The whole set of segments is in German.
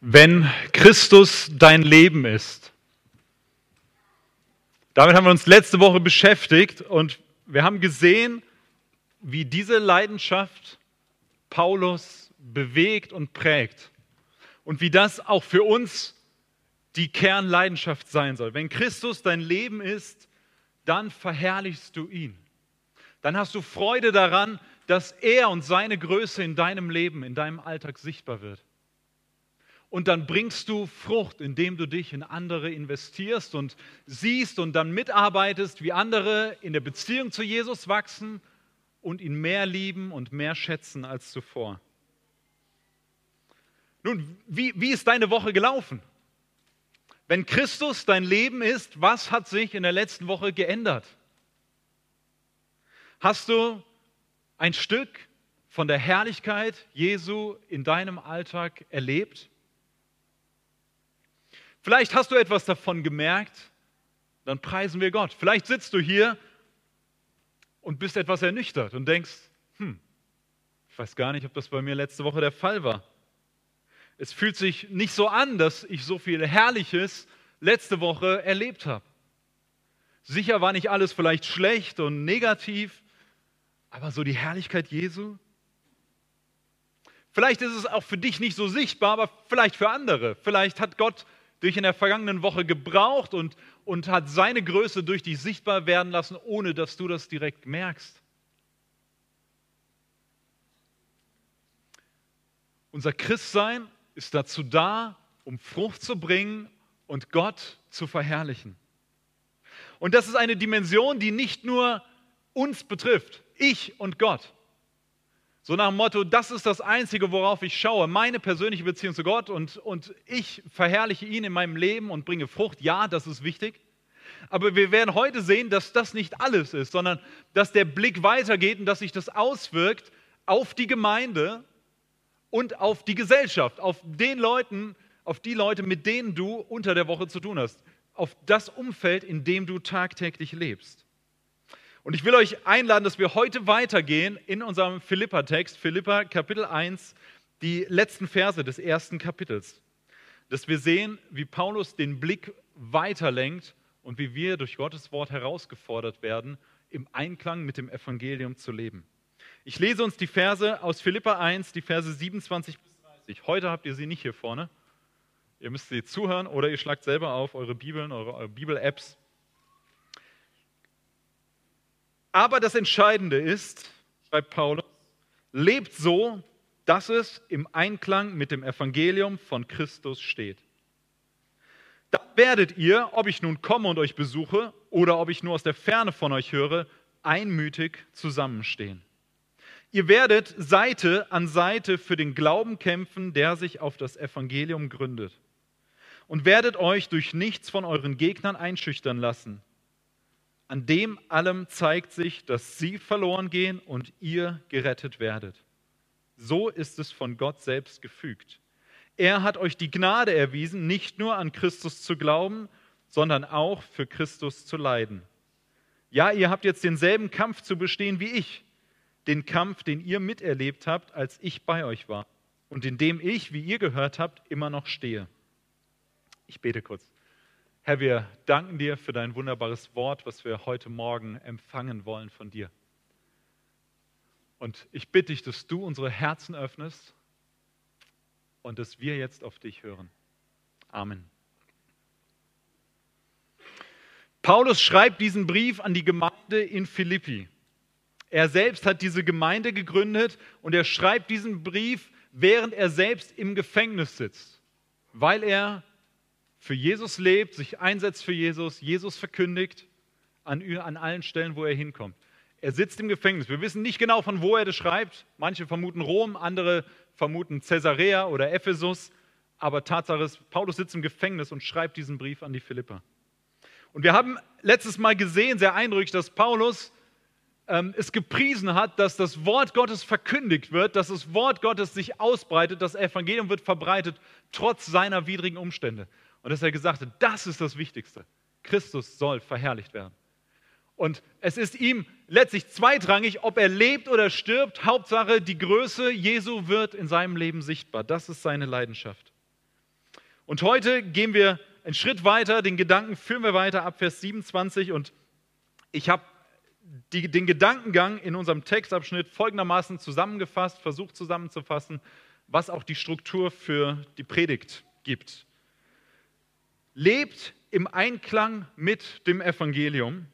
wenn Christus dein Leben ist. Damit haben wir uns letzte Woche beschäftigt und wir haben gesehen, wie diese Leidenschaft Paulus bewegt und prägt und wie das auch für uns die Kernleidenschaft sein soll. Wenn Christus dein Leben ist, dann verherrlichst du ihn. Dann hast du Freude daran, dass er und seine Größe in deinem Leben, in deinem Alltag sichtbar wird. Und dann bringst du Frucht, indem du dich in andere investierst und siehst und dann mitarbeitest, wie andere in der Beziehung zu Jesus wachsen und ihn mehr lieben und mehr schätzen als zuvor. Nun, wie, wie ist deine Woche gelaufen? Wenn Christus dein Leben ist, was hat sich in der letzten Woche geändert? Hast du ein Stück von der Herrlichkeit Jesu in deinem Alltag erlebt? Vielleicht hast du etwas davon gemerkt, dann preisen wir Gott. Vielleicht sitzt du hier und bist etwas ernüchtert und denkst, hm, ich weiß gar nicht, ob das bei mir letzte Woche der Fall war. Es fühlt sich nicht so an, dass ich so viel Herrliches letzte Woche erlebt habe. Sicher war nicht alles vielleicht schlecht und negativ, aber so die Herrlichkeit Jesu. Vielleicht ist es auch für dich nicht so sichtbar, aber vielleicht für andere. Vielleicht hat Gott dich in der vergangenen Woche gebraucht und, und hat seine Größe durch dich sichtbar werden lassen, ohne dass du das direkt merkst. Unser Christsein ist dazu da, um Frucht zu bringen und Gott zu verherrlichen. Und das ist eine Dimension, die nicht nur uns betrifft, ich und Gott, so nach dem Motto, das ist das Einzige, worauf ich schaue, meine persönliche Beziehung zu Gott und, und ich verherrliche ihn in meinem Leben und bringe Frucht. Ja, das ist wichtig. Aber wir werden heute sehen, dass das nicht alles ist, sondern dass der Blick weitergeht und dass sich das auswirkt auf die Gemeinde und auf die Gesellschaft, auf den Leuten, auf die Leute, mit denen du unter der Woche zu tun hast, auf das Umfeld, in dem du tagtäglich lebst. Und ich will euch einladen, dass wir heute weitergehen in unserem Philippa-Text, Philippa Kapitel 1, die letzten Verse des ersten Kapitels. Dass wir sehen, wie Paulus den Blick weiterlenkt und wie wir durch Gottes Wort herausgefordert werden, im Einklang mit dem Evangelium zu leben. Ich lese uns die Verse aus Philippa 1, die Verse 27 bis 30. Heute habt ihr sie nicht hier vorne. Ihr müsst sie zuhören oder ihr schlagt selber auf eure Bibeln, eure, eure Bibel-Apps Aber das Entscheidende ist, schreibt Paulus, lebt so, dass es im Einklang mit dem Evangelium von Christus steht. Dann werdet ihr, ob ich nun komme und euch besuche oder ob ich nur aus der Ferne von euch höre, einmütig zusammenstehen. Ihr werdet Seite an Seite für den Glauben kämpfen, der sich auf das Evangelium gründet. Und werdet euch durch nichts von euren Gegnern einschüchtern lassen an dem allem zeigt sich, dass sie verloren gehen und ihr gerettet werdet. So ist es von Gott selbst gefügt. Er hat euch die Gnade erwiesen, nicht nur an Christus zu glauben, sondern auch für Christus zu leiden. Ja, ihr habt jetzt denselben Kampf zu bestehen wie ich, den Kampf, den ihr miterlebt habt, als ich bei euch war und in dem ich, wie ihr gehört habt, immer noch stehe. Ich bete kurz. Herr, wir danken dir für dein wunderbares Wort, was wir heute Morgen empfangen wollen von dir. Und ich bitte dich, dass du unsere Herzen öffnest und dass wir jetzt auf dich hören. Amen. Paulus schreibt diesen Brief an die Gemeinde in Philippi. Er selbst hat diese Gemeinde gegründet und er schreibt diesen Brief, während er selbst im Gefängnis sitzt, weil er für Jesus lebt, sich einsetzt für Jesus, Jesus verkündigt an, an allen Stellen, wo er hinkommt. Er sitzt im Gefängnis. Wir wissen nicht genau, von wo er das schreibt. Manche vermuten Rom, andere vermuten Caesarea oder Ephesus. Aber Tatsache ist, Paulus sitzt im Gefängnis und schreibt diesen Brief an die Philipper. Und wir haben letztes Mal gesehen, sehr eindrücklich, dass Paulus ähm, es gepriesen hat, dass das Wort Gottes verkündigt wird, dass das Wort Gottes sich ausbreitet, das Evangelium wird verbreitet, trotz seiner widrigen Umstände. Und dass er gesagt hat, das ist das Wichtigste. Christus soll verherrlicht werden. Und es ist ihm letztlich zweitrangig, ob er lebt oder stirbt. Hauptsache, die Größe Jesu wird in seinem Leben sichtbar. Das ist seine Leidenschaft. Und heute gehen wir einen Schritt weiter, den Gedanken führen wir weiter ab Vers 27 und ich habe den Gedankengang in unserem Textabschnitt folgendermaßen zusammengefasst, versucht zusammenzufassen, was auch die Struktur für die Predigt gibt. Lebt im Einklang mit dem Evangelium,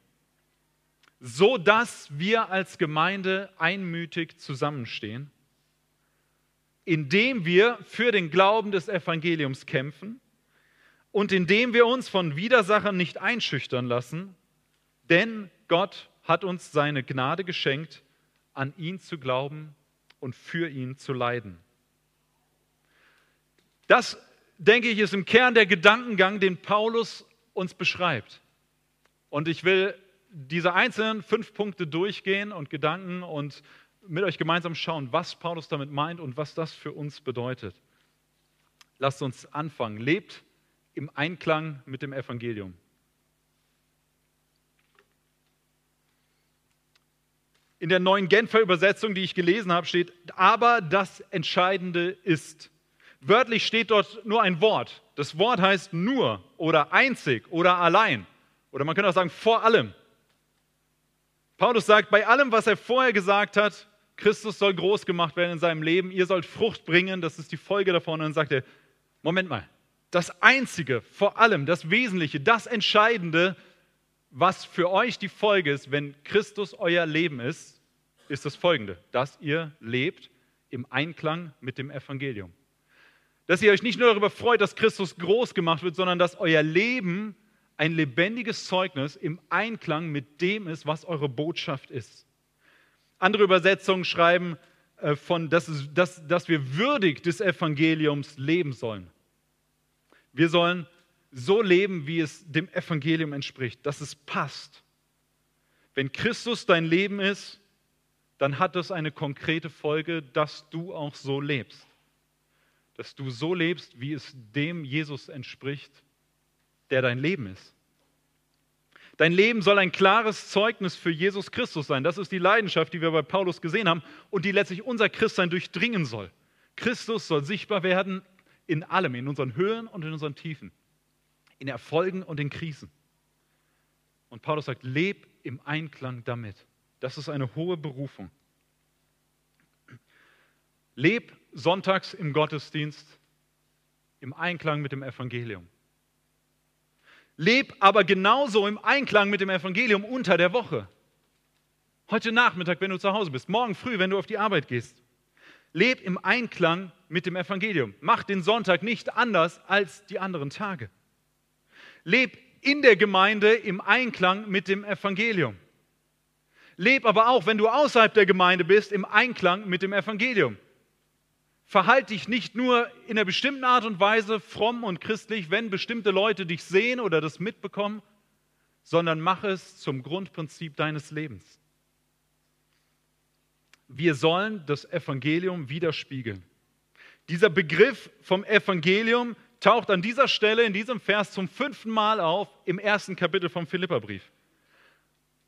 so dass wir als Gemeinde einmütig zusammenstehen, indem wir für den Glauben des Evangeliums kämpfen und indem wir uns von Widersachern nicht einschüchtern lassen, denn Gott hat uns seine Gnade geschenkt, an ihn zu glauben und für ihn zu leiden. Das, denke ich, ist im Kern der Gedankengang, den Paulus uns beschreibt. Und ich will diese einzelnen fünf Punkte durchgehen und Gedanken und mit euch gemeinsam schauen, was Paulus damit meint und was das für uns bedeutet. Lasst uns anfangen. Lebt im Einklang mit dem Evangelium. In der neuen Genfer Übersetzung, die ich gelesen habe, steht, aber das Entscheidende ist. Wörtlich steht dort nur ein Wort. Das Wort heißt nur oder einzig oder allein. Oder man könnte auch sagen vor allem. Paulus sagt, bei allem, was er vorher gesagt hat, Christus soll groß gemacht werden in seinem Leben, ihr sollt Frucht bringen, das ist die Folge davon. Und dann sagt er, Moment mal, das Einzige, vor allem, das Wesentliche, das Entscheidende, was für euch die Folge ist, wenn Christus euer Leben ist, ist das folgende, dass ihr lebt im Einklang mit dem Evangelium. Dass ihr euch nicht nur darüber freut, dass Christus groß gemacht wird, sondern dass euer Leben ein lebendiges Zeugnis im Einklang mit dem ist, was eure Botschaft ist. Andere Übersetzungen schreiben äh, von, dass, dass, dass wir würdig des Evangeliums leben sollen. Wir sollen so leben, wie es dem Evangelium entspricht, dass es passt. Wenn Christus dein Leben ist, dann hat das eine konkrete Folge, dass du auch so lebst. Dass du so lebst, wie es dem Jesus entspricht, der dein Leben ist. Dein Leben soll ein klares Zeugnis für Jesus Christus sein. Das ist die Leidenschaft, die wir bei Paulus gesehen haben und die letztlich unser Christsein durchdringen soll. Christus soll sichtbar werden in allem, in unseren Höhen und in unseren Tiefen in Erfolgen und in Krisen. Und Paulus sagt, leb im Einklang damit. Das ist eine hohe Berufung. Leb sonntags im Gottesdienst im Einklang mit dem Evangelium. Leb aber genauso im Einklang mit dem Evangelium unter der Woche. Heute Nachmittag, wenn du zu Hause bist, morgen früh, wenn du auf die Arbeit gehst. Leb im Einklang mit dem Evangelium. Mach den Sonntag nicht anders als die anderen Tage. Leb in der Gemeinde im Einklang mit dem Evangelium. Leb aber auch, wenn du außerhalb der Gemeinde bist, im Einklang mit dem Evangelium. Verhalte dich nicht nur in einer bestimmten Art und Weise fromm und christlich, wenn bestimmte Leute dich sehen oder das mitbekommen, sondern mach es zum Grundprinzip deines Lebens. Wir sollen das Evangelium widerspiegeln. Dieser Begriff vom Evangelium taucht an dieser Stelle in diesem Vers zum fünften Mal auf im ersten Kapitel vom Philipperbrief.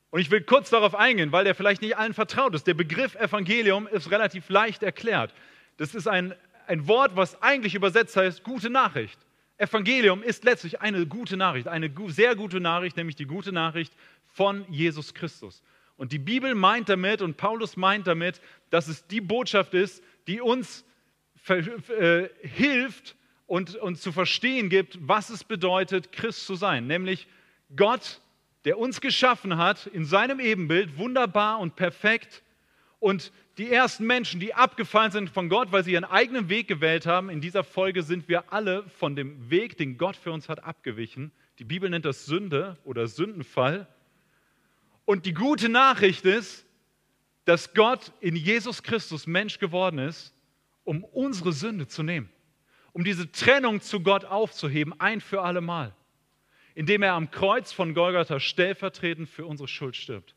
Und ich will kurz darauf eingehen, weil der vielleicht nicht allen vertraut ist. Der Begriff Evangelium ist relativ leicht erklärt. Das ist ein, ein Wort, was eigentlich übersetzt heißt gute Nachricht. Evangelium ist letztlich eine gute Nachricht, eine sehr gute Nachricht, nämlich die gute Nachricht von Jesus Christus. Und die Bibel meint damit und Paulus meint damit, dass es die Botschaft ist, die uns äh, hilft, und, und zu verstehen gibt, was es bedeutet, Christ zu sein. Nämlich Gott, der uns geschaffen hat in seinem Ebenbild, wunderbar und perfekt. Und die ersten Menschen, die abgefallen sind von Gott, weil sie ihren eigenen Weg gewählt haben, in dieser Folge sind wir alle von dem Weg, den Gott für uns hat, abgewichen. Die Bibel nennt das Sünde oder Sündenfall. Und die gute Nachricht ist, dass Gott in Jesus Christus Mensch geworden ist, um unsere Sünde zu nehmen um diese Trennung zu Gott aufzuheben, ein für alle Mal, indem er am Kreuz von Golgatha stellvertretend für unsere Schuld stirbt.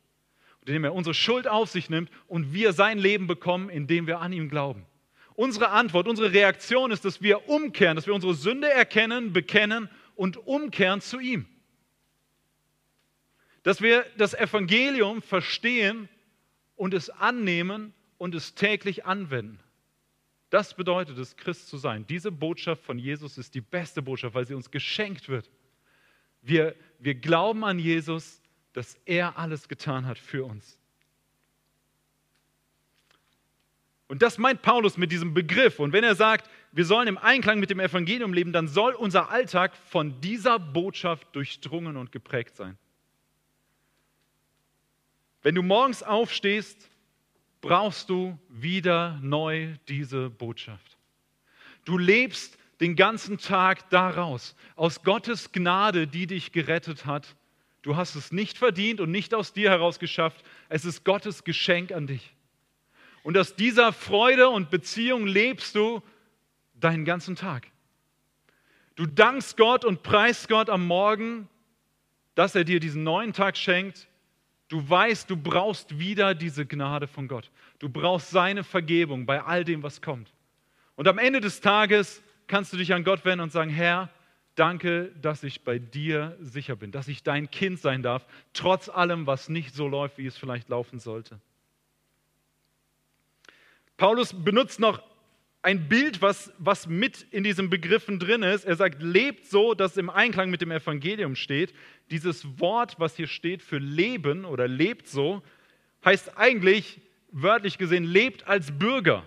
Indem er unsere Schuld auf sich nimmt und wir sein Leben bekommen, indem wir an ihm glauben. Unsere Antwort, unsere Reaktion ist, dass wir umkehren, dass wir unsere Sünde erkennen, bekennen und umkehren zu ihm. Dass wir das Evangelium verstehen und es annehmen und es täglich anwenden. Das bedeutet es, Christ zu sein. Diese Botschaft von Jesus ist die beste Botschaft, weil sie uns geschenkt wird. Wir, wir glauben an Jesus, dass er alles getan hat für uns. Und das meint Paulus mit diesem Begriff. Und wenn er sagt, wir sollen im Einklang mit dem Evangelium leben, dann soll unser Alltag von dieser Botschaft durchdrungen und geprägt sein. Wenn du morgens aufstehst, brauchst du wieder neu diese Botschaft. Du lebst den ganzen Tag daraus, aus Gottes Gnade, die dich gerettet hat. Du hast es nicht verdient und nicht aus dir heraus geschafft. Es ist Gottes Geschenk an dich. Und aus dieser Freude und Beziehung lebst du deinen ganzen Tag. Du dankst Gott und preist Gott am Morgen, dass er dir diesen neuen Tag schenkt. Du weißt, du brauchst wieder diese Gnade von Gott. Du brauchst seine Vergebung bei all dem, was kommt. Und am Ende des Tages kannst du dich an Gott wenden und sagen, Herr, danke, dass ich bei dir sicher bin, dass ich dein Kind sein darf, trotz allem, was nicht so läuft, wie es vielleicht laufen sollte. Paulus benutzt noch ein Bild, was, was mit in diesen Begriffen drin ist. Er sagt, lebt so, dass im Einklang mit dem Evangelium steht. Dieses Wort, was hier steht für leben oder lebt so, heißt eigentlich, wörtlich gesehen, lebt als Bürger.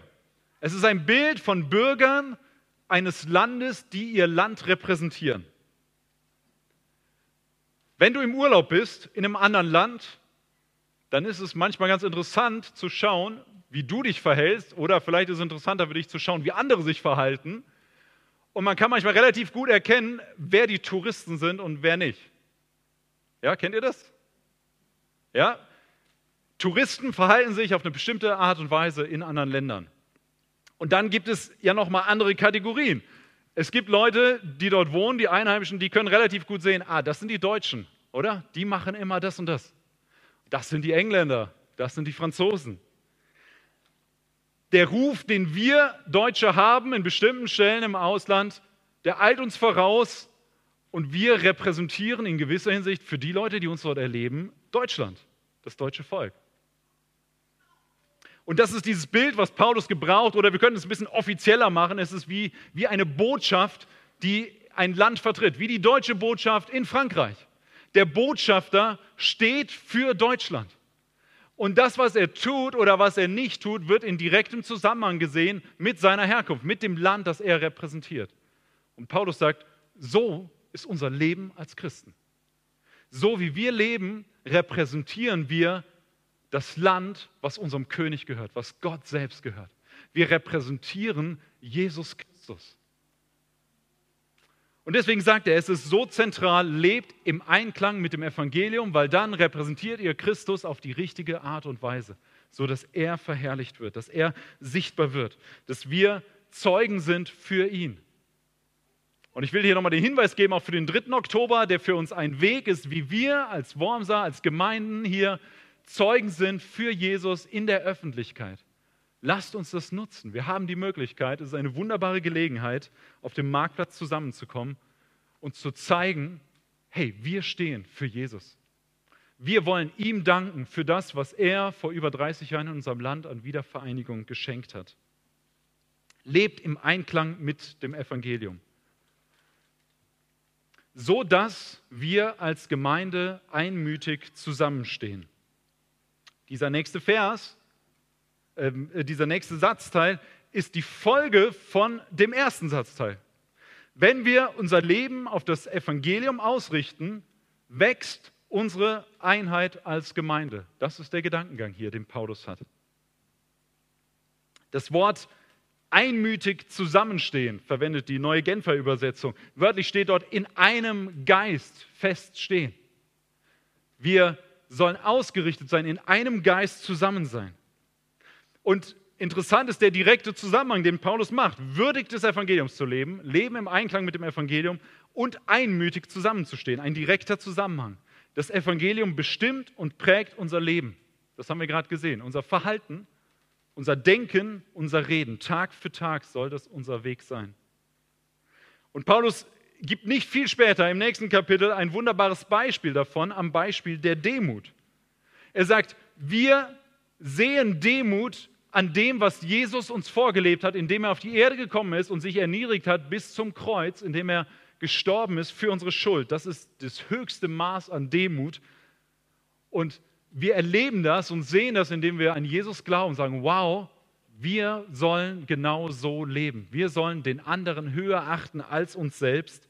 Es ist ein Bild von Bürgern eines Landes, die ihr Land repräsentieren. Wenn du im Urlaub bist in einem anderen Land, dann ist es manchmal ganz interessant zu schauen, wie du dich verhältst oder vielleicht ist es interessanter für dich zu schauen, wie andere sich verhalten. Und man kann manchmal relativ gut erkennen, wer die Touristen sind und wer nicht. Ja, kennt ihr das? Ja? Touristen verhalten sich auf eine bestimmte Art und Weise in anderen Ländern. Und dann gibt es ja noch mal andere Kategorien. Es gibt Leute, die dort wohnen, die Einheimischen, die können relativ gut sehen, ah, das sind die Deutschen, oder? Die machen immer das und das. Das sind die Engländer, das sind die Franzosen der Ruf, den wir Deutsche haben in bestimmten Stellen im Ausland, der eilt uns voraus und wir repräsentieren in gewisser Hinsicht für die Leute, die uns dort erleben, Deutschland, das deutsche Volk. Und das ist dieses Bild, was Paulus gebraucht, oder wir können es ein bisschen offizieller machen. Es ist wie, wie eine Botschaft, die ein Land vertritt, wie die deutsche Botschaft in Frankreich. Der Botschafter steht für Deutschland. Und das, was er tut oder was er nicht tut, wird in direktem Zusammenhang gesehen mit seiner Herkunft, mit dem Land, das er repräsentiert. Und Paulus sagt, so ist unser Leben als Christen. So wie wir leben, repräsentieren wir das Land, was unserem König gehört, was Gott selbst gehört. Wir repräsentieren Jesus Christus. Und deswegen sagt er, es ist so zentral, lebt im Einklang mit dem Evangelium, weil dann repräsentiert ihr Christus auf die richtige Art und Weise, so dass er verherrlicht wird, dass er sichtbar wird, dass wir Zeugen sind für ihn. Und ich will hier nochmal den Hinweis geben, auch für den 3. Oktober, der für uns ein Weg ist, wie wir als Wormser, als Gemeinden hier Zeugen sind für Jesus in der Öffentlichkeit. Lasst uns das nutzen. Wir haben die Möglichkeit, es ist eine wunderbare Gelegenheit, auf dem Marktplatz zusammenzukommen und zu zeigen, hey, wir stehen für Jesus. Wir wollen ihm danken für das, was er vor über 30 Jahren in unserem Land an Wiedervereinigung geschenkt hat. Lebt im Einklang mit dem Evangelium. So dass wir als Gemeinde einmütig zusammenstehen. Dieser nächste Vers ähm, äh, dieser nächste Satzteil ist die Folge von dem ersten Satzteil. Wenn wir unser Leben auf das Evangelium ausrichten, wächst unsere Einheit als Gemeinde. Das ist der Gedankengang hier, den Paulus hat. Das Wort einmütig zusammenstehen verwendet die neue Genfer Übersetzung. Wörtlich steht dort in einem Geist feststehen. Wir sollen ausgerichtet sein, in einem Geist zusammen sein. Und interessant ist der direkte Zusammenhang, den Paulus macht. Würdig des Evangeliums zu leben, leben im Einklang mit dem Evangelium und einmütig zusammenzustehen. Ein direkter Zusammenhang. Das Evangelium bestimmt und prägt unser Leben. Das haben wir gerade gesehen. Unser Verhalten, unser Denken, unser Reden. Tag für Tag soll das unser Weg sein. Und Paulus gibt nicht viel später im nächsten Kapitel ein wunderbares Beispiel davon, am Beispiel der Demut. Er sagt, wir sehen Demut an dem, was Jesus uns vorgelebt hat, indem er auf die Erde gekommen ist und sich erniedrigt hat bis zum Kreuz, indem er gestorben ist für unsere Schuld. Das ist das höchste Maß an Demut. Und wir erleben das und sehen das, indem wir an Jesus glauben und sagen, wow, wir sollen genau so leben. Wir sollen den anderen höher achten als uns selbst.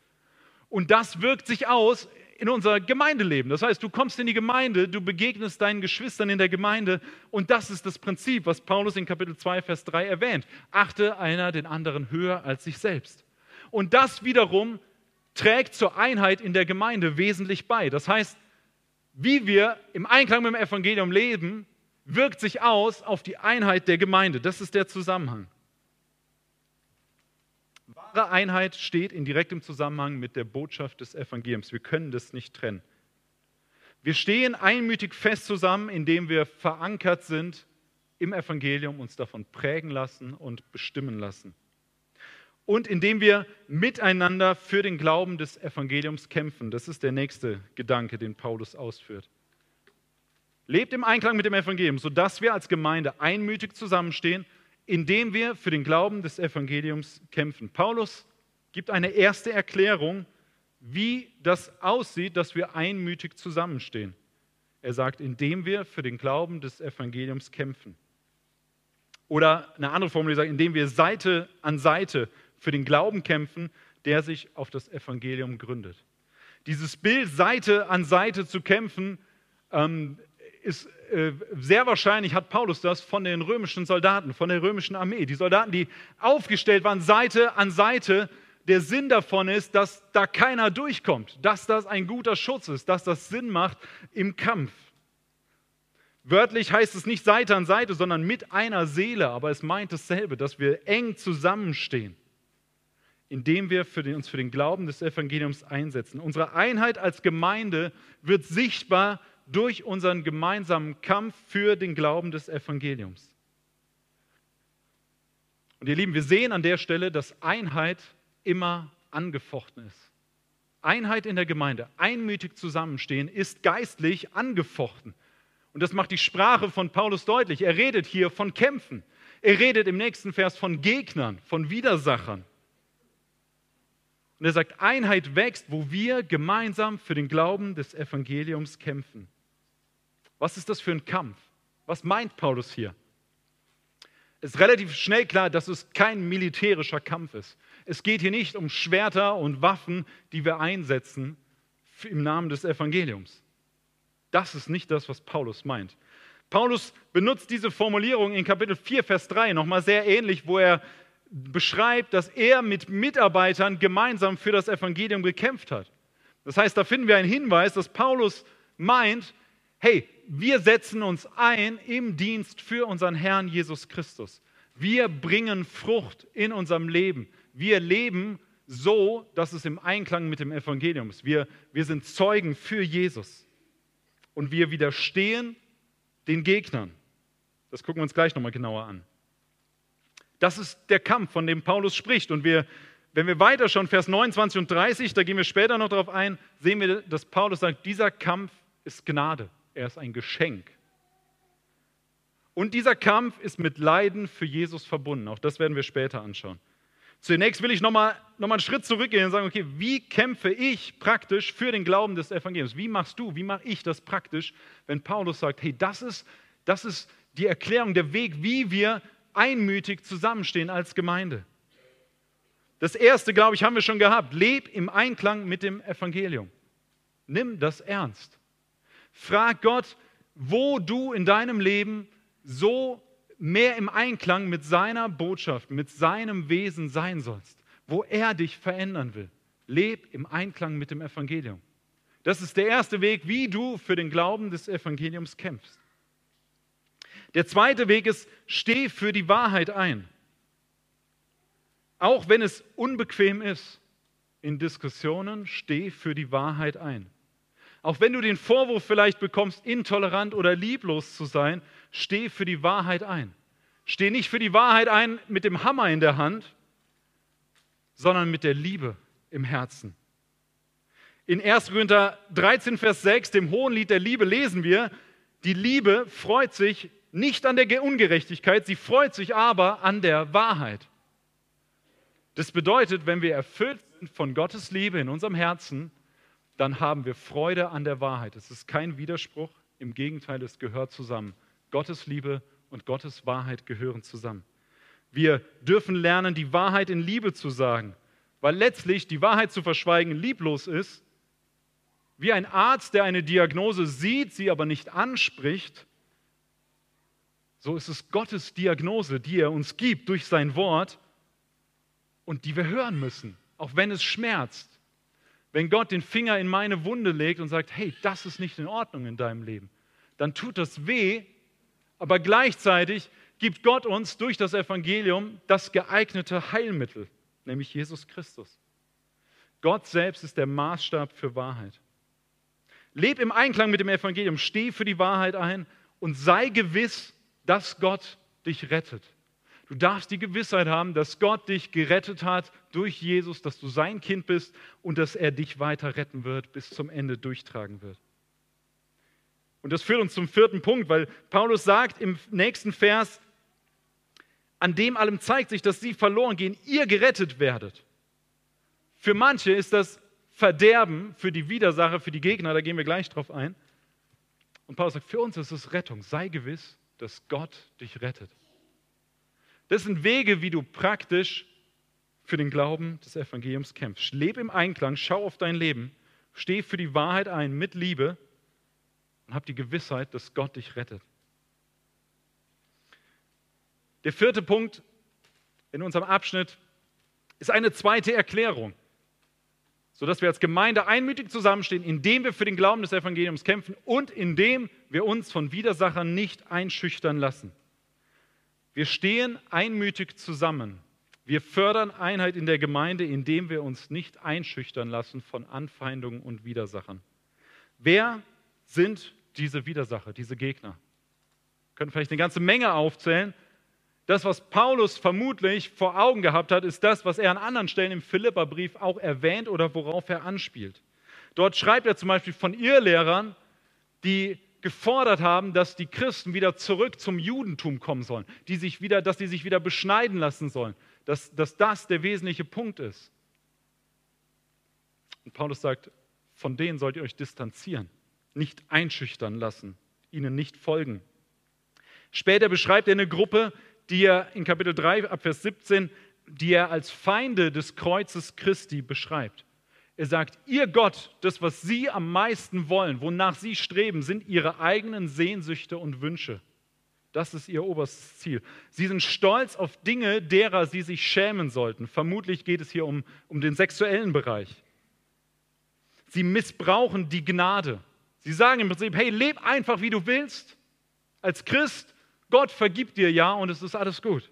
Und das wirkt sich aus in unser Gemeindeleben. Das heißt, du kommst in die Gemeinde, du begegnest deinen Geschwistern in der Gemeinde und das ist das Prinzip, was Paulus in Kapitel 2, Vers 3 erwähnt. Achte einer den anderen höher als sich selbst. Und das wiederum trägt zur Einheit in der Gemeinde wesentlich bei. Das heißt, wie wir im Einklang mit dem Evangelium leben, wirkt sich aus auf die Einheit der Gemeinde. Das ist der Zusammenhang. Wahre Einheit steht in direktem Zusammenhang mit der Botschaft des Evangeliums. Wir können das nicht trennen. Wir stehen einmütig fest zusammen, indem wir verankert sind im Evangelium, uns davon prägen lassen und bestimmen lassen. Und indem wir miteinander für den Glauben des Evangeliums kämpfen. Das ist der nächste Gedanke, den Paulus ausführt. Lebt im Einklang mit dem Evangelium, sodass wir als Gemeinde einmütig zusammenstehen, indem wir für den Glauben des Evangeliums kämpfen. Paulus gibt eine erste Erklärung, wie das aussieht, dass wir einmütig zusammenstehen. Er sagt, indem wir für den Glauben des Evangeliums kämpfen. Oder eine andere Formel sagt, indem wir Seite an Seite für den Glauben kämpfen, der sich auf das Evangelium gründet. Dieses Bild, Seite an Seite zu kämpfen, ähm, ist äh, sehr wahrscheinlich, hat Paulus das von den römischen Soldaten, von der römischen Armee. Die Soldaten, die aufgestellt waren, Seite an Seite. Der Sinn davon ist, dass da keiner durchkommt, dass das ein guter Schutz ist, dass das Sinn macht im Kampf. Wörtlich heißt es nicht Seite an Seite, sondern mit einer Seele, aber es meint dasselbe, dass wir eng zusammenstehen, indem wir für den, uns für den Glauben des Evangeliums einsetzen. Unsere Einheit als Gemeinde wird sichtbar durch unseren gemeinsamen Kampf für den Glauben des Evangeliums. Und ihr Lieben, wir sehen an der Stelle, dass Einheit immer angefochten ist. Einheit in der Gemeinde, einmütig zusammenstehen, ist geistlich angefochten. Und das macht die Sprache von Paulus deutlich. Er redet hier von Kämpfen. Er redet im nächsten Vers von Gegnern, von Widersachern. Und er sagt, Einheit wächst, wo wir gemeinsam für den Glauben des Evangeliums kämpfen. Was ist das für ein Kampf? Was meint Paulus hier? Es ist relativ schnell klar, dass es kein militärischer Kampf ist. Es geht hier nicht um Schwerter und Waffen, die wir einsetzen im Namen des Evangeliums. Das ist nicht das, was Paulus meint. Paulus benutzt diese Formulierung in Kapitel 4, Vers 3 nochmal sehr ähnlich, wo er beschreibt, dass er mit Mitarbeitern gemeinsam für das Evangelium gekämpft hat. Das heißt, da finden wir einen Hinweis, dass Paulus meint, hey, wir setzen uns ein im Dienst für unseren Herrn Jesus Christus. Wir bringen Frucht in unserem Leben. Wir leben so, dass es im Einklang mit dem Evangelium ist. Wir, wir sind Zeugen für Jesus. Und wir widerstehen den Gegnern. Das gucken wir uns gleich nochmal genauer an. Das ist der Kampf, von dem Paulus spricht. Und wir, wenn wir weiter schon Vers 29 und 30, da gehen wir später noch darauf ein, sehen wir, dass Paulus sagt, dieser Kampf ist Gnade er ist ein Geschenk. Und dieser Kampf ist mit Leiden für Jesus verbunden. Auch das werden wir später anschauen. Zunächst will ich nochmal noch mal einen Schritt zurückgehen und sagen, okay, wie kämpfe ich praktisch für den Glauben des Evangeliums? Wie machst du, wie mache ich das praktisch, wenn Paulus sagt, hey, das ist, das ist die Erklärung, der Weg, wie wir einmütig zusammenstehen als Gemeinde. Das erste, glaube ich, haben wir schon gehabt. Leb im Einklang mit dem Evangelium. Nimm das ernst. Frag Gott, wo du in deinem Leben so mehr im Einklang mit seiner Botschaft, mit seinem Wesen sein sollst, wo er dich verändern will. Leb im Einklang mit dem Evangelium. Das ist der erste Weg, wie du für den Glauben des Evangeliums kämpfst. Der zweite Weg ist, steh für die Wahrheit ein. Auch wenn es unbequem ist in Diskussionen, steh für die Wahrheit ein. Auch wenn du den Vorwurf vielleicht bekommst, intolerant oder lieblos zu sein, steh für die Wahrheit ein. Steh nicht für die Wahrheit ein mit dem Hammer in der Hand, sondern mit der Liebe im Herzen. In 1. Korinther 13, Vers 6, dem Hohen Lied der Liebe, lesen wir, die Liebe freut sich nicht an der Ungerechtigkeit, sie freut sich aber an der Wahrheit. Das bedeutet, wenn wir erfüllt sind von Gottes Liebe in unserem Herzen, dann haben wir Freude an der Wahrheit. Es ist kein Widerspruch, im Gegenteil, es gehört zusammen. Gottes Liebe und Gottes Wahrheit gehören zusammen. Wir dürfen lernen, die Wahrheit in Liebe zu sagen, weil letztlich die Wahrheit zu verschweigen lieblos ist. Wie ein Arzt, der eine Diagnose sieht, sie aber nicht anspricht, so ist es Gottes Diagnose, die er uns gibt durch sein Wort und die wir hören müssen, auch wenn es schmerzt. Wenn Gott den Finger in meine Wunde legt und sagt, hey, das ist nicht in Ordnung in deinem Leben, dann tut das weh, aber gleichzeitig gibt Gott uns durch das Evangelium das geeignete Heilmittel, nämlich Jesus Christus. Gott selbst ist der Maßstab für Wahrheit. Leb im Einklang mit dem Evangelium, steh für die Wahrheit ein und sei gewiss, dass Gott dich rettet. Du darfst die Gewissheit haben, dass Gott dich gerettet hat durch Jesus, dass du sein Kind bist und dass er dich weiter retten wird, bis zum Ende durchtragen wird. Und das führt uns zum vierten Punkt, weil Paulus sagt im nächsten Vers, an dem allem zeigt sich, dass sie verloren gehen, ihr gerettet werdet. Für manche ist das Verderben, für die Widersacher, für die Gegner, da gehen wir gleich drauf ein. Und Paulus sagt, für uns ist es Rettung. Sei gewiss, dass Gott dich rettet. Das sind Wege, wie du praktisch für den Glauben des Evangeliums kämpfst. Lebe im Einklang, schau auf dein Leben, steh für die Wahrheit ein mit Liebe und hab die Gewissheit, dass Gott dich rettet. Der vierte Punkt in unserem Abschnitt ist eine zweite Erklärung, sodass wir als Gemeinde einmütig zusammenstehen, indem wir für den Glauben des Evangeliums kämpfen und indem wir uns von Widersachern nicht einschüchtern lassen. Wir stehen einmütig zusammen. Wir fördern Einheit in der Gemeinde, indem wir uns nicht einschüchtern lassen von Anfeindungen und Widersachern. Wer sind diese Widersacher, diese Gegner? Wir können vielleicht eine ganze Menge aufzählen. Das, was Paulus vermutlich vor Augen gehabt hat, ist das, was er an anderen Stellen im Philipperbrief auch erwähnt oder worauf er anspielt. Dort schreibt er zum Beispiel von Irrlehrern, die gefordert haben, dass die Christen wieder zurück zum Judentum kommen sollen, die sich wieder, dass sie sich wieder beschneiden lassen sollen, dass, dass das der wesentliche Punkt ist. Und Paulus sagt, von denen sollt ihr euch distanzieren, nicht einschüchtern lassen, ihnen nicht folgen. Später beschreibt er eine Gruppe, die er in Kapitel 3 ab Vers 17, die er als Feinde des Kreuzes Christi beschreibt. Er sagt, ihr Gott, das, was sie am meisten wollen, wonach sie streben, sind ihre eigenen Sehnsüchte und Wünsche. Das ist ihr oberstes Ziel. Sie sind stolz auf Dinge, derer sie sich schämen sollten. Vermutlich geht es hier um, um den sexuellen Bereich. Sie missbrauchen die Gnade. Sie sagen im Prinzip, hey, leb einfach, wie du willst. Als Christ, Gott vergibt dir ja und es ist alles gut.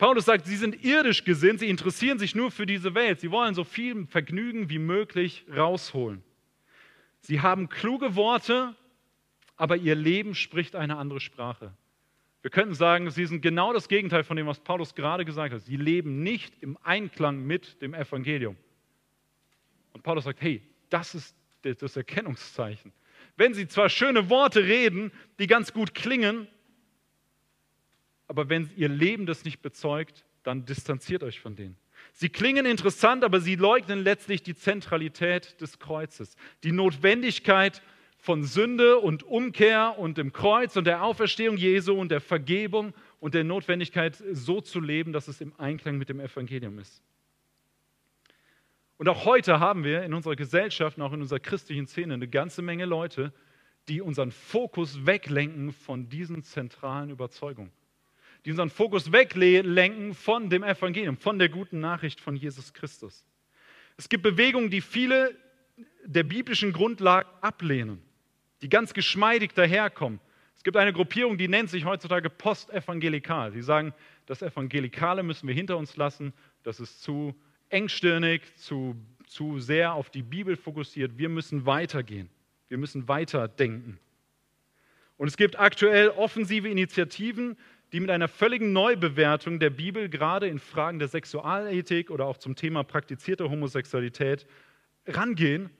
Paulus sagt, sie sind irdisch gesinnt, sie interessieren sich nur für diese Welt. Sie wollen so viel Vergnügen wie möglich rausholen. Sie haben kluge Worte, aber ihr Leben spricht eine andere Sprache. Wir könnten sagen, sie sind genau das Gegenteil von dem, was Paulus gerade gesagt hat. Sie leben nicht im Einklang mit dem Evangelium. Und Paulus sagt, hey, das ist das Erkennungszeichen. Wenn sie zwar schöne Worte reden, die ganz gut klingen, aber wenn ihr Leben das nicht bezeugt, dann distanziert euch von denen. Sie klingen interessant, aber sie leugnen letztlich die Zentralität des Kreuzes, die Notwendigkeit von Sünde und Umkehr und dem Kreuz und der Auferstehung Jesu und der Vergebung und der Notwendigkeit, so zu leben, dass es im Einklang mit dem Evangelium ist. Und auch heute haben wir in unserer Gesellschaft und auch in unserer christlichen Szene eine ganze Menge Leute, die unseren Fokus weglenken von diesen zentralen Überzeugungen die unseren Fokus weglenken von dem Evangelium, von der guten Nachricht von Jesus Christus. Es gibt Bewegungen, die viele der biblischen Grundlagen ablehnen, die ganz geschmeidig daherkommen. Es gibt eine Gruppierung, die nennt sich heutzutage postevangelikal. Sie sagen, das Evangelikale müssen wir hinter uns lassen, das ist zu engstirnig, zu, zu sehr auf die Bibel fokussiert. Wir müssen weitergehen, wir müssen weiterdenken. Und es gibt aktuell offensive Initiativen, die mit einer völligen Neubewertung der Bibel gerade in Fragen der Sexualethik oder auch zum Thema praktizierte Homosexualität rangehen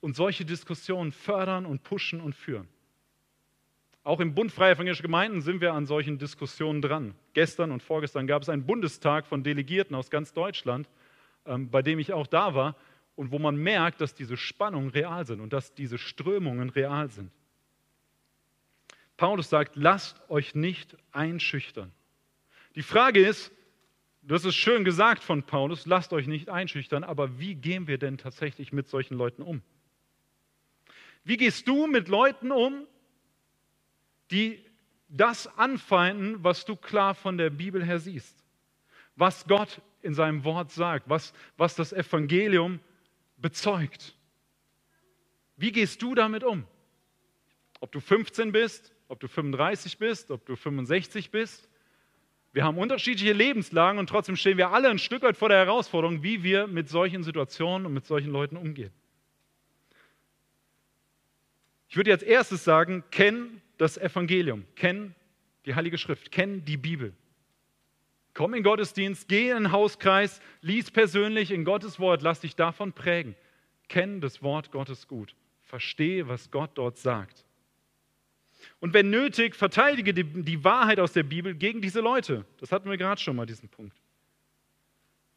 und solche Diskussionen fördern und pushen und führen. Auch im Bund Freie Evangelische Gemeinden sind wir an solchen Diskussionen dran. Gestern und vorgestern gab es einen Bundestag von Delegierten aus ganz Deutschland, ähm, bei dem ich auch da war und wo man merkt, dass diese Spannungen real sind und dass diese Strömungen real sind. Paulus sagt, lasst euch nicht einschüchtern. Die Frage ist, das ist schön gesagt von Paulus, lasst euch nicht einschüchtern, aber wie gehen wir denn tatsächlich mit solchen Leuten um? Wie gehst du mit Leuten um, die das anfeinden, was du klar von der Bibel her siehst? Was Gott in seinem Wort sagt, was, was das Evangelium bezeugt. Wie gehst du damit um? Ob du 15 bist, ob du 35 bist, ob du 65 bist. Wir haben unterschiedliche Lebenslagen und trotzdem stehen wir alle ein Stück weit vor der Herausforderung, wie wir mit solchen Situationen und mit solchen Leuten umgehen. Ich würde jetzt erstes sagen, kenn das Evangelium, kenn die Heilige Schrift, kenn die Bibel. Komm in Gottesdienst, geh in den Hauskreis, lies persönlich in Gottes Wort, lass dich davon prägen. Kenn das Wort Gottes gut. Verstehe, was Gott dort sagt. Und wenn nötig, verteidige die, die Wahrheit aus der Bibel gegen diese Leute. Das hatten wir gerade schon mal, diesen Punkt.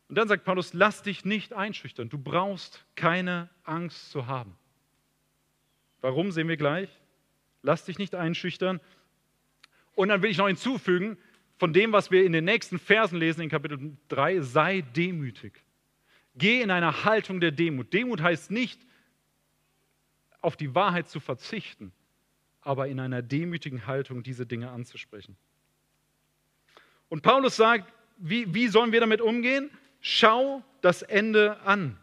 Und dann sagt Paulus, lass dich nicht einschüchtern. Du brauchst keine Angst zu haben. Warum sehen wir gleich? Lass dich nicht einschüchtern. Und dann will ich noch hinzufügen, von dem, was wir in den nächsten Versen lesen in Kapitel 3, sei demütig. Geh in einer Haltung der Demut. Demut heißt nicht, auf die Wahrheit zu verzichten, aber in einer demütigen Haltung diese Dinge anzusprechen. Und Paulus sagt, wie, wie sollen wir damit umgehen? Schau das Ende an.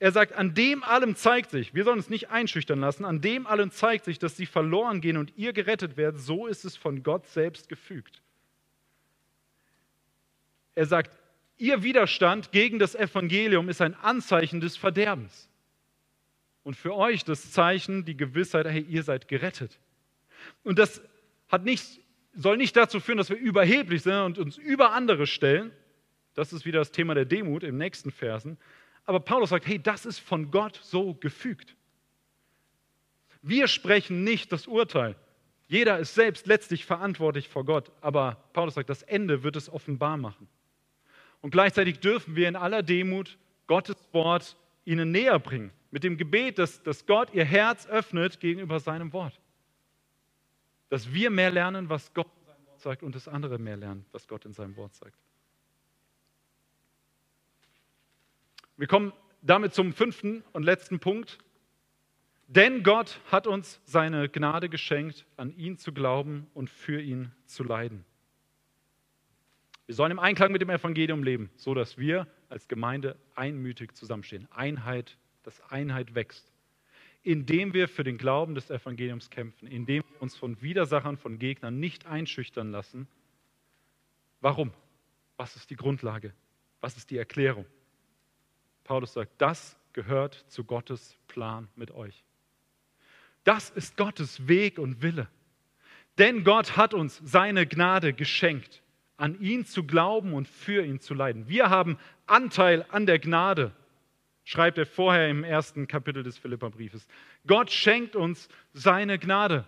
Er sagt, an dem allem zeigt sich, wir sollen uns nicht einschüchtern lassen, an dem allem zeigt sich, dass sie verloren gehen und ihr gerettet werdet, so ist es von Gott selbst gefügt. Er sagt, ihr Widerstand gegen das Evangelium ist ein Anzeichen des Verderbens. Und für euch das Zeichen, die Gewissheit, hey, ihr seid gerettet. Und das hat nicht, soll nicht dazu führen, dass wir überheblich sind und uns über andere stellen. Das ist wieder das Thema der Demut im nächsten Versen. Aber Paulus sagt, hey, das ist von Gott so gefügt. Wir sprechen nicht das Urteil. Jeder ist selbst letztlich verantwortlich vor Gott. Aber Paulus sagt, das Ende wird es offenbar machen. Und gleichzeitig dürfen wir in aller Demut Gottes Wort ihnen näher bringen. Mit dem Gebet, dass, dass Gott ihr Herz öffnet gegenüber seinem Wort. Dass wir mehr lernen, was Gott in seinem Wort sagt und das andere mehr lernen, was Gott in seinem Wort sagt. Wir kommen damit zum fünften und letzten Punkt. Denn Gott hat uns seine Gnade geschenkt, an ihn zu glauben und für ihn zu leiden. Wir sollen im Einklang mit dem Evangelium leben, so dass wir als Gemeinde einmütig zusammenstehen. Einheit, dass Einheit wächst. Indem wir für den Glauben des Evangeliums kämpfen, indem wir uns von Widersachern, von Gegnern nicht einschüchtern lassen. Warum? Was ist die Grundlage? Was ist die Erklärung? Paulus sagt, das gehört zu Gottes Plan mit euch. Das ist Gottes Weg und Wille. Denn Gott hat uns seine Gnade geschenkt, an ihn zu glauben und für ihn zu leiden. Wir haben Anteil an der Gnade, schreibt er vorher im ersten Kapitel des Philipperbriefes. Gott schenkt uns seine Gnade.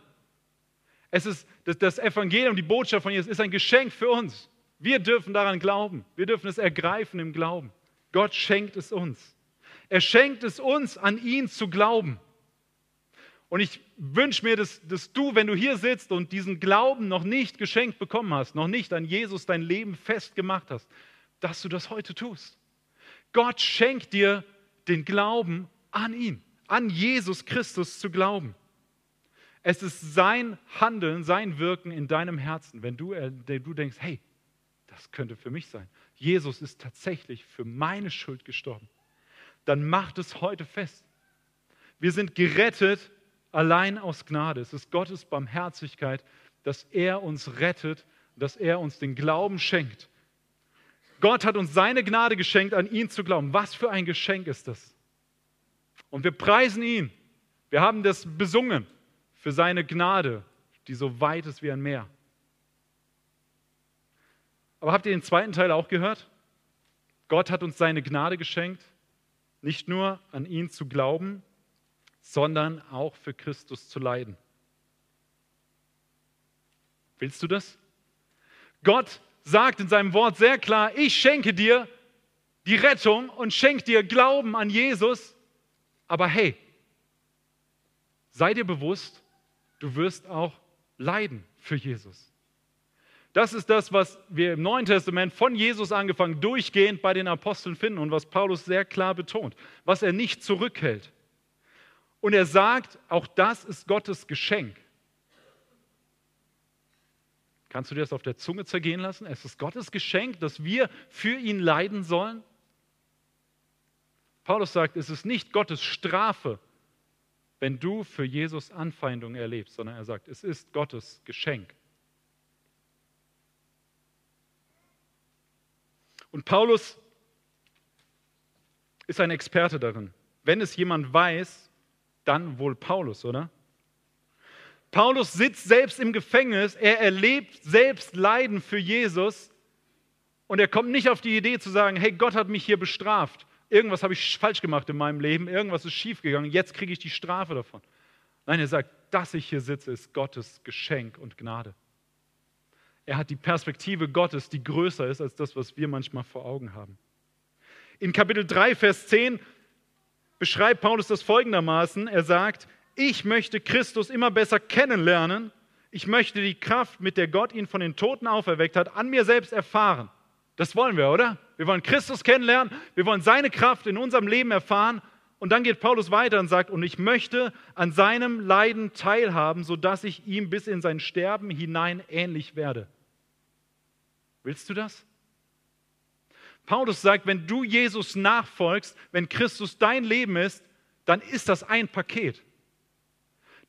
Es ist das Evangelium, die Botschaft von Jesus ist ein Geschenk für uns. Wir dürfen daran glauben. Wir dürfen es ergreifen im Glauben. Gott schenkt es uns. Er schenkt es uns, an ihn zu glauben. Und ich wünsche mir, dass, dass, du, wenn du hier sitzt und diesen Glauben noch nicht geschenkt bekommen hast, noch nicht an Jesus dein Leben festgemacht hast, dass du das heute tust. Gott schenkt dir den Glauben an ihn, an Jesus Christus zu glauben. Es ist sein Handeln, sein Wirken in deinem Herzen, wenn du, äh, du denkst, hey, das könnte für mich sein. Jesus ist tatsächlich für meine Schuld gestorben. Dann macht es heute fest. Wir sind gerettet allein aus Gnade. Es ist Gottes Barmherzigkeit, dass er uns rettet, dass er uns den Glauben schenkt. Gott hat uns seine Gnade geschenkt, an ihn zu glauben. Was für ein Geschenk ist das? Und wir preisen ihn. Wir haben das besungen für seine Gnade, die so weit ist wie ein Meer. Aber habt ihr den zweiten Teil auch gehört? Gott hat uns seine Gnade geschenkt, nicht nur an ihn zu glauben, sondern auch für Christus zu leiden. Willst du das? Gott sagt in seinem Wort sehr klar, ich schenke dir die Rettung und schenke dir Glauben an Jesus. Aber hey, sei dir bewusst, du wirst auch leiden für Jesus. Das ist das, was wir im Neuen Testament von Jesus angefangen durchgehend bei den Aposteln finden und was Paulus sehr klar betont, was er nicht zurückhält. Und er sagt, auch das ist Gottes Geschenk. Kannst du dir das auf der Zunge zergehen lassen? Es ist Gottes Geschenk, dass wir für ihn leiden sollen. Paulus sagt, es ist nicht Gottes Strafe, wenn du für Jesus Anfeindung erlebst, sondern er sagt, es ist Gottes Geschenk. Und Paulus ist ein Experte darin. Wenn es jemand weiß, dann wohl Paulus, oder? Paulus sitzt selbst im Gefängnis, er erlebt selbst Leiden für Jesus und er kommt nicht auf die Idee zu sagen, hey, Gott hat mich hier bestraft, irgendwas habe ich falsch gemacht in meinem Leben, irgendwas ist schiefgegangen, jetzt kriege ich die Strafe davon. Nein, er sagt, dass ich hier sitze, ist Gottes Geschenk und Gnade. Er hat die Perspektive Gottes, die größer ist als das, was wir manchmal vor Augen haben. In Kapitel 3, Vers 10 beschreibt Paulus das folgendermaßen. Er sagt, ich möchte Christus immer besser kennenlernen. Ich möchte die Kraft, mit der Gott ihn von den Toten auferweckt hat, an mir selbst erfahren. Das wollen wir, oder? Wir wollen Christus kennenlernen, wir wollen seine Kraft in unserem Leben erfahren. Und dann geht Paulus weiter und sagt, und ich möchte an seinem Leiden teilhaben, sodass ich ihm bis in sein Sterben hinein ähnlich werde. Willst du das? Paulus sagt, wenn du Jesus nachfolgst, wenn Christus dein Leben ist, dann ist das ein Paket.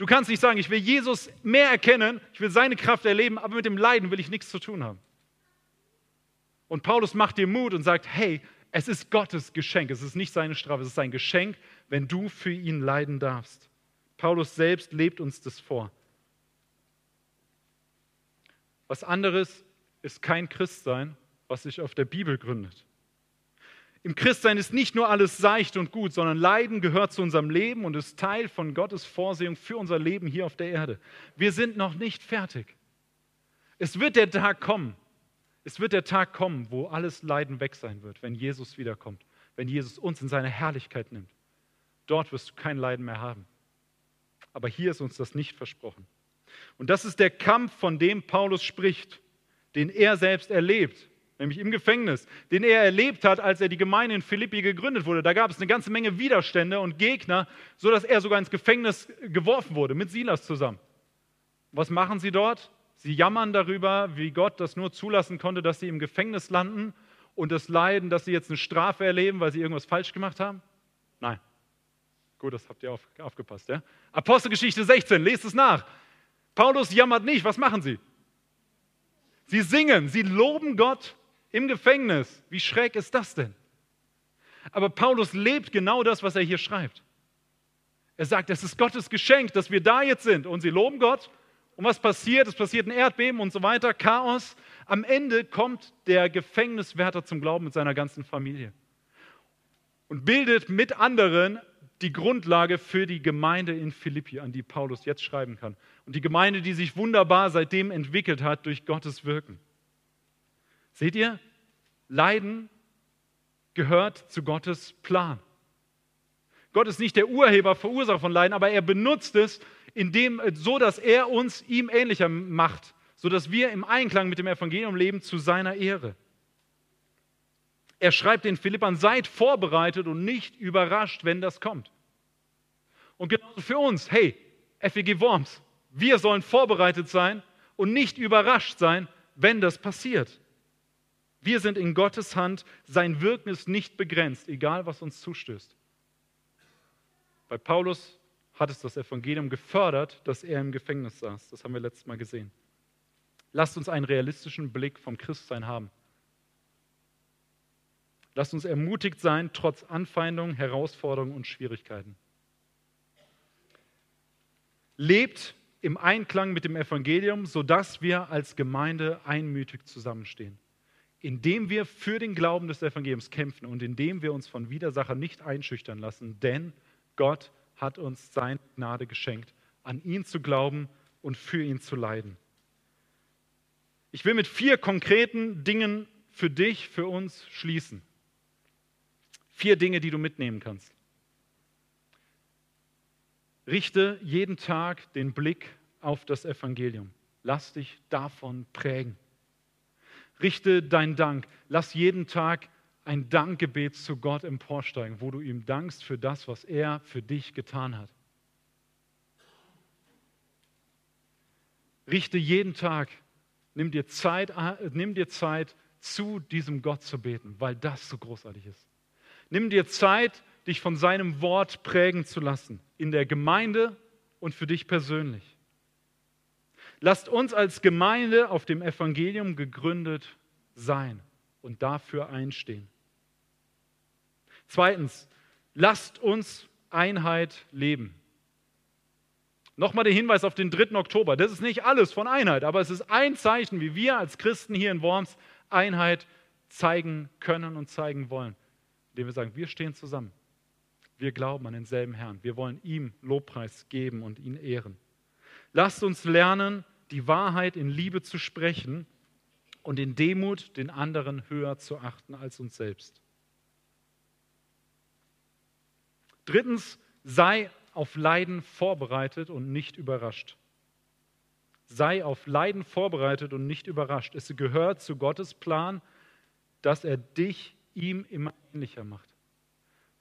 Du kannst nicht sagen, ich will Jesus mehr erkennen, ich will seine Kraft erleben, aber mit dem Leiden will ich nichts zu tun haben. Und Paulus macht dir Mut und sagt, hey, es ist Gottes Geschenk, es ist nicht seine Strafe, es ist sein Geschenk, wenn du für ihn leiden darfst. Paulus selbst lebt uns das vor. Was anderes ist kein Christsein, was sich auf der Bibel gründet. Im Christsein ist nicht nur alles seicht und gut, sondern Leiden gehört zu unserem Leben und ist Teil von Gottes Vorsehung für unser Leben hier auf der Erde. Wir sind noch nicht fertig. Es wird der Tag kommen. Es wird der Tag kommen, wo alles Leiden weg sein wird, wenn Jesus wiederkommt, wenn Jesus uns in seine Herrlichkeit nimmt. Dort wirst du kein Leiden mehr haben. Aber hier ist uns das nicht versprochen. Und das ist der Kampf, von dem Paulus spricht, den er selbst erlebt nämlich im Gefängnis, den er erlebt hat, als er die Gemeinde in Philippi gegründet wurde. Da gab es eine ganze Menge Widerstände und Gegner, sodass er sogar ins Gefängnis geworfen wurde, mit Silas zusammen. Was machen sie dort? Sie jammern darüber, wie Gott das nur zulassen konnte, dass sie im Gefängnis landen und das Leiden, dass sie jetzt eine Strafe erleben, weil sie irgendwas falsch gemacht haben? Nein. Gut, das habt ihr auf, aufgepasst. Ja? Apostelgeschichte 16, lest es nach. Paulus jammert nicht. Was machen sie? Sie singen, sie loben Gott im Gefängnis. Wie schräg ist das denn? Aber Paulus lebt genau das, was er hier schreibt. Er sagt, es ist Gottes Geschenk, dass wir da jetzt sind und sie loben Gott. Und was passiert? Es passiert ein Erdbeben und so weiter, Chaos. Am Ende kommt der Gefängniswärter zum Glauben mit seiner ganzen Familie und bildet mit anderen die Grundlage für die Gemeinde in Philippi, an die Paulus jetzt schreiben kann. Und die Gemeinde, die sich wunderbar seitdem entwickelt hat durch Gottes Wirken. Seht ihr? Leiden gehört zu Gottes Plan. Gott ist nicht der Urheber, Verursacher von Leiden, aber er benutzt es, indem, so dass er uns ihm ähnlicher macht, so dass wir im Einklang mit dem Evangelium leben zu seiner Ehre. Er schreibt den Philippern, seid vorbereitet und nicht überrascht, wenn das kommt. Und genauso für uns, hey, FEG Worms, wir sollen vorbereitet sein und nicht überrascht sein, wenn das passiert. Wir sind in Gottes Hand, sein Wirken ist nicht begrenzt, egal was uns zustößt. Bei Paulus hat es das Evangelium gefördert, dass er im Gefängnis saß. Das haben wir letztes Mal gesehen. Lasst uns einen realistischen Blick vom Christsein haben. Lasst uns ermutigt sein, trotz Anfeindungen, Herausforderungen und Schwierigkeiten. Lebt im Einklang mit dem Evangelium, sodass wir als Gemeinde einmütig zusammenstehen indem wir für den Glauben des Evangeliums kämpfen und indem wir uns von Widersachern nicht einschüchtern lassen, denn Gott hat uns seine Gnade geschenkt, an ihn zu glauben und für ihn zu leiden. Ich will mit vier konkreten Dingen für dich, für uns schließen. Vier Dinge, die du mitnehmen kannst. Richte jeden Tag den Blick auf das Evangelium. Lass dich davon prägen. Richte deinen Dank. Lass jeden Tag ein Dankgebet zu Gott emporsteigen, wo du ihm dankst für das, was er für dich getan hat. Richte jeden Tag, nimm dir Zeit, nimm dir Zeit zu diesem Gott zu beten, weil das so großartig ist. Nimm dir Zeit, dich von seinem Wort prägen zu lassen, in der Gemeinde und für dich persönlich. Lasst uns als Gemeinde auf dem Evangelium gegründet sein und dafür einstehen. Zweitens, lasst uns Einheit leben. Nochmal der Hinweis auf den 3. Oktober. Das ist nicht alles von Einheit, aber es ist ein Zeichen, wie wir als Christen hier in Worms Einheit zeigen können und zeigen wollen, indem wir sagen, wir stehen zusammen. Wir glauben an denselben Herrn. Wir wollen ihm Lobpreis geben und ihn ehren. Lasst uns lernen, die Wahrheit in Liebe zu sprechen und in Demut den anderen höher zu achten als uns selbst. Drittens, sei auf Leiden vorbereitet und nicht überrascht. Sei auf Leiden vorbereitet und nicht überrascht. Es gehört zu Gottes Plan, dass er dich ihm immer ähnlicher macht.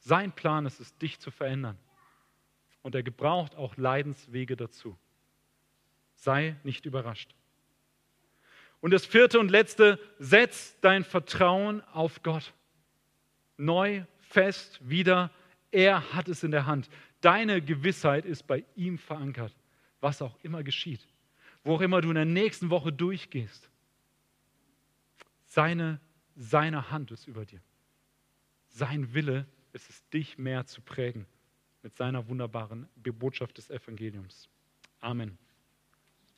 Sein Plan ist es, dich zu verändern. Und er gebraucht auch Leidenswege dazu. Sei nicht überrascht. Und das vierte und letzte, setz dein Vertrauen auf Gott. Neu, fest, wieder. Er hat es in der Hand. Deine Gewissheit ist bei ihm verankert, was auch immer geschieht. Wo auch immer du in der nächsten Woche durchgehst. Seine, seine Hand ist über dir. Sein Wille ist es, dich mehr zu prägen mit seiner wunderbaren Botschaft des Evangeliums. Amen.